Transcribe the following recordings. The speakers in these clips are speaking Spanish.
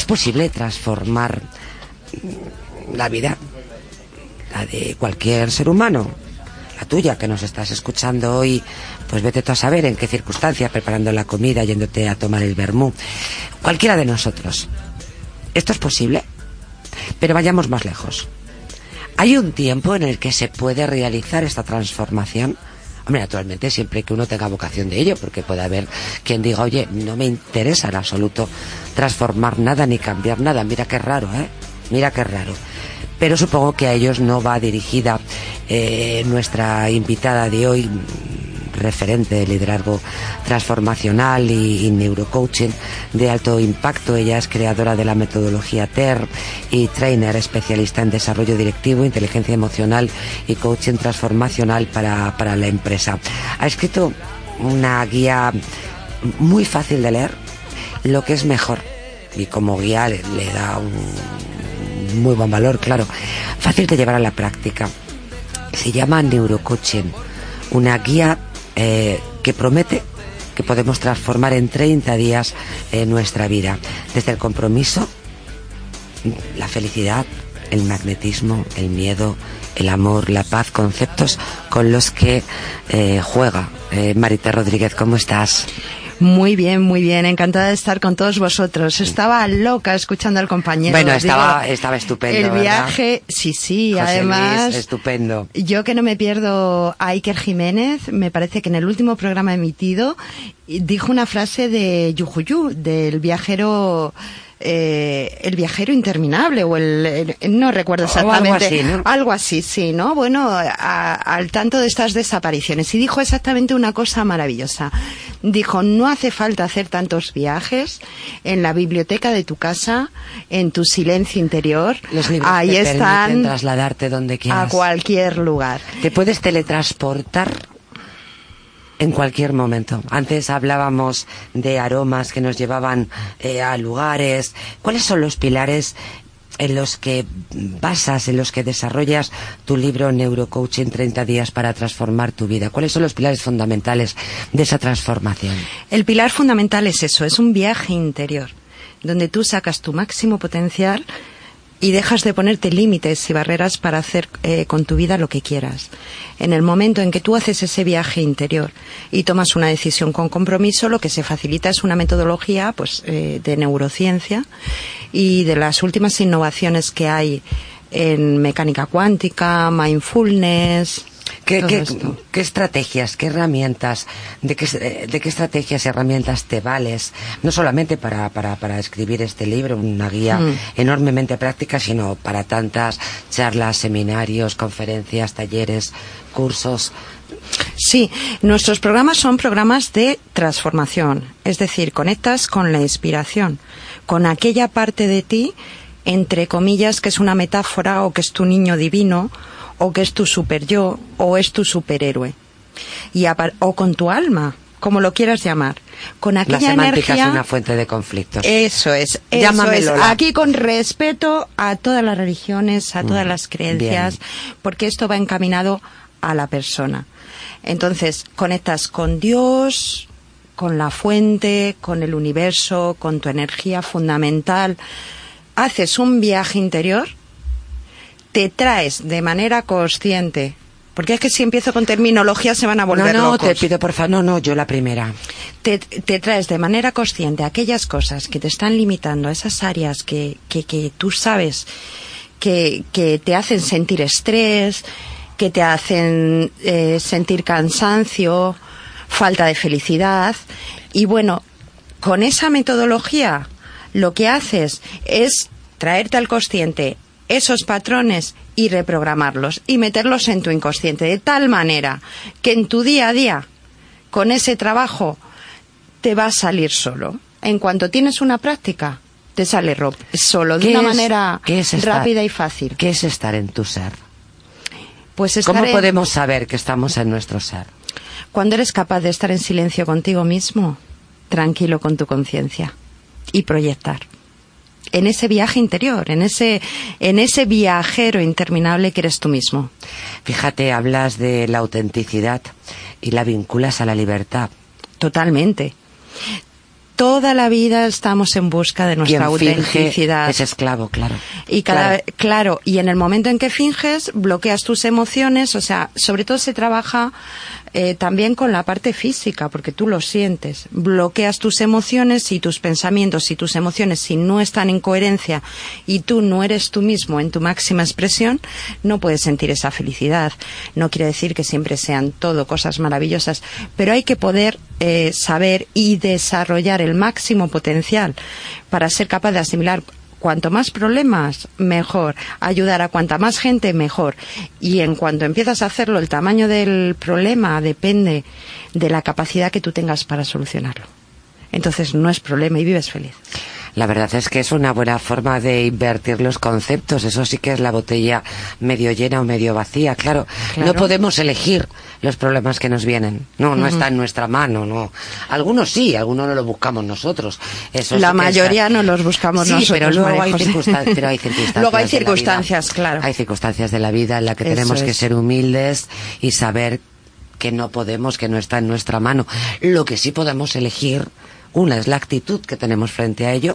es posible transformar la vida, la de cualquier ser humano, la tuya que nos estás escuchando hoy, pues vete tú a saber en qué circunstancia, preparando la comida, yéndote a tomar el vermú, cualquiera de nosotros. ¿Esto es posible? Pero vayamos más lejos. ¿Hay un tiempo en el que se puede realizar esta transformación? Hombre, naturalmente, siempre que uno tenga vocación de ello, porque puede haber quien diga, oye, no me interesa en absoluto transformar nada ni cambiar nada. Mira qué raro, ¿eh? Mira qué raro. Pero supongo que a ellos no va dirigida eh, nuestra invitada de hoy, referente de liderazgo transformacional y, neurocoaching de alto impacto. Ella es creadora de la metodología TER y trainer especialista en desarrollo directivo, inteligencia emocional y coaching transformacional para, para la empresa. Ha escrito una guía muy fácil de leer, lo que es mejor. Y como guía le, le da un muy buen valor, claro. Fácil de llevar a la práctica. Se llama neurocoaching, una guía eh, que promete que podemos transformar en 30 días eh, nuestra vida. Desde el compromiso, la felicidad, el magnetismo, el miedo, el amor, la paz, conceptos con los que eh, juega. Marita Rodríguez, ¿cómo estás? Muy bien, muy bien. Encantada de estar con todos vosotros. Estaba loca escuchando al compañero. Bueno, estaba, estaba estupendo. El viaje, sí, sí, además. estupendo. Yo que no me pierdo a Iker Jiménez, me parece que en el último programa emitido dijo una frase de Yujuyu, del viajero eh, el viajero interminable o el, no recuerdo exactamente algo así, ¿no? algo así sí no bueno al tanto de estas desapariciones. Y dijo exactamente una cosa maravillosa. Dijo no hace falta hacer tantos viajes en la biblioteca de tu casa en tu silencio interior. Los libros ahí te están trasladarte donde quieras. a cualquier lugar te puedes teletransportar en cualquier momento. Antes hablábamos de aromas que nos llevaban eh, a lugares. ¿Cuáles son los pilares en los que basas, en los que desarrollas tu libro Neurocoaching 30 días para transformar tu vida? ¿Cuáles son los pilares fundamentales de esa transformación? El pilar fundamental es eso, es un viaje interior, donde tú sacas tu máximo potencial y dejas de ponerte límites y barreras para hacer eh, con tu vida lo que quieras. En el momento en que tú haces ese viaje interior y tomas una decisión con compromiso, lo que se facilita es una metodología pues, eh, de neurociencia y de las últimas innovaciones que hay en mecánica cuántica, mindfulness, ¿Qué, estrategias, qué herramientas, de qué, de qué estrategias y herramientas te vales? No solamente para, para, escribir este libro, una guía mm. enormemente práctica, sino para tantas charlas, seminarios, conferencias, talleres, cursos. Sí, nuestros programas son programas de transformación, es decir, conectas con la inspiración, con aquella parte de ti, entre comillas, que es una metáfora o que es tu niño divino o que es tu super yo o es tu superhéroe. Y o con tu alma, como lo quieras llamar. Con aquella La semántica energía, es una fuente de conflictos. Eso es. Eso es. Aquí con respeto a todas las religiones, a todas mm, las creencias, porque esto va encaminado a la persona. Entonces, conectas con Dios, con la fuente, con el universo, con tu energía fundamental. Haces un viaje interior te traes de manera consciente porque es que si empiezo con terminología se van a volver no, no, te pido por favor, no, no, yo la primera. Te, traes de manera consciente aquellas cosas que te están limitando, esas áreas que, que, tú sabes que, que, te hacen sentir estrés, que te hacen eh, sentir cansancio, falta de felicidad. Y bueno, con esa metodología lo que haces es traerte al consciente esos patrones y reprogramarlos y meterlos en tu inconsciente de tal manera que en tu día a día, con ese trabajo, te va a salir solo. En cuanto tienes una práctica, te sale solo, de una manera rápida y fácil. ¿Qué es estar en tu ser? Pues ¿Cómo podemos saber que estamos en nuestro ser? Cuando eres capaz de estar en silencio contigo mismo, tranquilo con tu conciencia y proyectar en ese viaje interior, en ese, en ese viajero interminable que eres tú mismo. Fíjate, hablas de la autenticidad y la vinculas a la libertad. Totalmente. Toda la vida estamos en busca de nuestra autenticidad. Es esclavo, claro. Y cada claro. claro, y en el momento en que finges, bloqueas tus emociones, o sea, sobre todo se trabaja eh, también con la parte física, porque tú lo sientes. Bloqueas tus emociones y tus pensamientos y tus emociones, si no están en coherencia y tú no eres tú mismo en tu máxima expresión, no puedes sentir esa felicidad. No quiere decir que siempre sean todo cosas maravillosas, pero hay que poder eh, saber y desarrollar el máximo potencial para ser capaz de asimilar cuanto más problemas, mejor. Ayudar a cuanta más gente, mejor. Y en cuanto empiezas a hacerlo, el tamaño del problema depende de la capacidad que tú tengas para solucionarlo. Entonces no es problema y vives feliz. La verdad es que es una buena forma de invertir los conceptos. Eso sí que es la botella medio llena o medio vacía. Claro, no podemos elegir los problemas que nos vienen. No, no está en nuestra mano. No. Algunos sí, algunos no los buscamos nosotros. Eso la mayoría no los buscamos sí, nosotros. Pero luego hay, circunstancias, pero hay circunstancias. luego hay circunstancias, claro. Hay circunstancias de la vida en las que tenemos que ser humildes y saber que no podemos, que no está en nuestra mano. Lo que sí podemos elegir una es la actitud que tenemos frente a ello,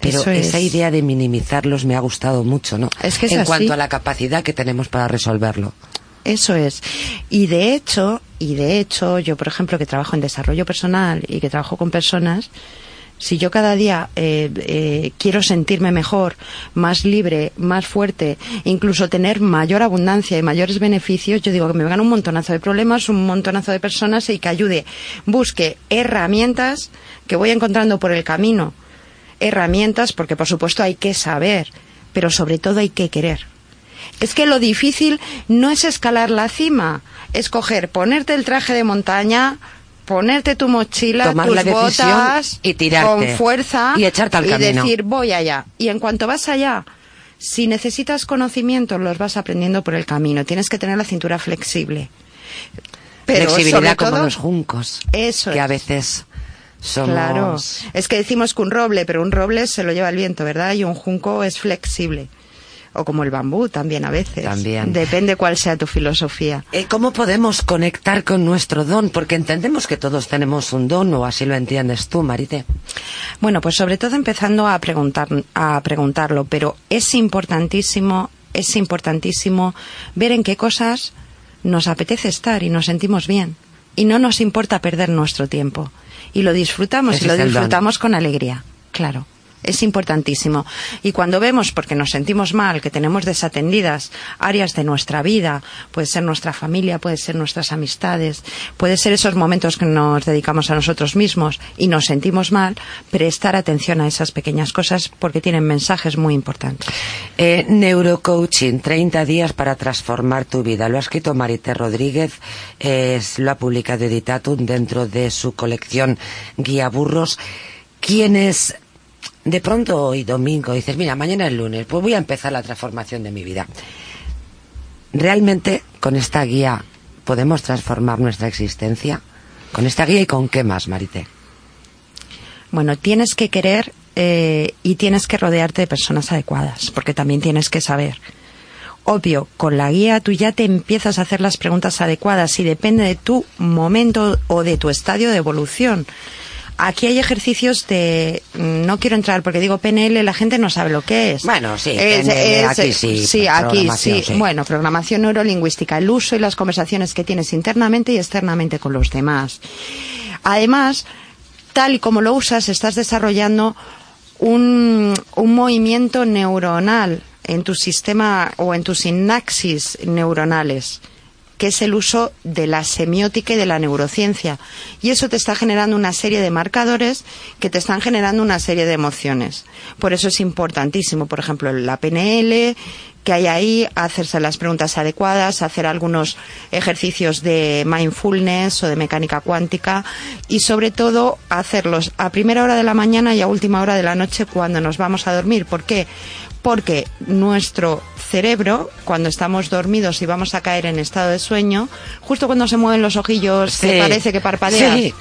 pero esa idea de minimizarlos me ha gustado mucho, ¿no? Es que en cuanto a la capacidad que tenemos para resolverlo. Eso es. Y de hecho, y de hecho, yo por ejemplo que trabajo en desarrollo personal y que trabajo con personas, si yo cada día eh, eh, quiero sentirme mejor, más libre, más fuerte, incluso tener mayor abundancia y mayores beneficios, yo digo que me vengan un montonazo de problemas, un montonazo de personas y que ayude, busque herramientas que voy encontrando por el camino. Herramientas, porque por supuesto hay que saber, pero sobre todo hay que querer. Es que lo difícil no es escalar la cima, es coger, ponerte el traje de montaña, ponerte tu mochila, tus botas y tirarte, con fuerza y echarte al y camino. decir voy allá. Y en cuanto vas allá, si necesitas conocimientos, los vas aprendiendo por el camino. Tienes que tener la cintura flexible. Pero Flexibilidad como los juncos. Eso que es. a veces somos... Claro. Es que decimos que un roble, pero un roble se lo lleva el viento, ¿verdad? Y un junco es flexible o como el bambú también a veces. También. Depende cuál sea tu filosofía. Eh, ¿Cómo podemos conectar con nuestro don? Porque entendemos que todos tenemos un don, o así lo entiendes tú, Marite. Bueno, pues sobre todo empezando a preguntar, a preguntarlo, pero es importantísimo, es importantísimo ver en qué cosas nos apetece estar y nos sentimos bien. Y no nos importa perder nuestro tiempo. Y lo disfrutamos Ese y lo don. disfrutamos con alegría. Claro. Es importantísimo. Y cuando vemos, porque nos sentimos mal, que tenemos desatendidas áreas de nuestra vida, puede ser nuestra familia, puede ser nuestras amistades, puede ser esos momentos que nos dedicamos a nosotros mismos y nos sentimos mal, prestar atención a esas pequeñas cosas porque tienen mensajes muy importantes. Eh, neurocoaching, 30 días para transformar tu vida. Lo ha escrito Marité Rodríguez, lo ha publicado Editatum dentro de su colección Guía Burros. Quienes de pronto hoy domingo dices, mira, mañana es lunes, pues voy a empezar la transformación de mi vida. ¿Realmente con esta guía podemos transformar nuestra existencia? ¿Con esta guía y con qué más, Marité? Bueno, tienes que querer eh, y tienes que rodearte de personas adecuadas, porque también tienes que saber. Obvio, con la guía tú ya te empiezas a hacer las preguntas adecuadas y depende de tu momento o de tu estadio de evolución. Aquí hay ejercicios de... No quiero entrar porque digo PNL, la gente no sabe lo que es. Bueno, sí, Es- PNL, es- aquí sí, Sí, aquí sí. Bueno, programación neurolingüística, el uso y las conversaciones que tienes internamente y externamente con los demás. Además, tal y como lo usas, estás desarrollando un, un movimiento neuronal en tu sistema o en tus sinapsis neuronales que es el uso de la semiótica y de la neurociencia. Y eso te está generando una serie de marcadores que te están generando una serie de emociones. Por eso es importantísimo, por ejemplo, la PNL, que hay ahí, hacerse las preguntas adecuadas, hacer algunos ejercicios de mindfulness o de mecánica cuántica y sobre todo hacerlos a primera hora de la mañana y a última hora de la noche cuando nos vamos a dormir. ¿Por qué? Porque nuestro cerebro, cuando estamos dormidos y vamos a caer en estado de sueño, justo cuando se mueven los ojillos, Sí. que parece que parpadeas, Sí.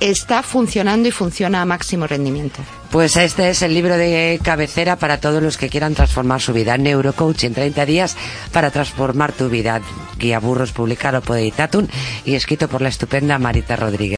está funcionando y funciona a máximo rendimiento. Pues este es el libro de cabecera para todos los que quieran transformar su vida. Neurocoaching, 30 días para transformar tu vida. Guía Burros, publicado por Editatum y escrito por la estupenda Marita Rodríguez.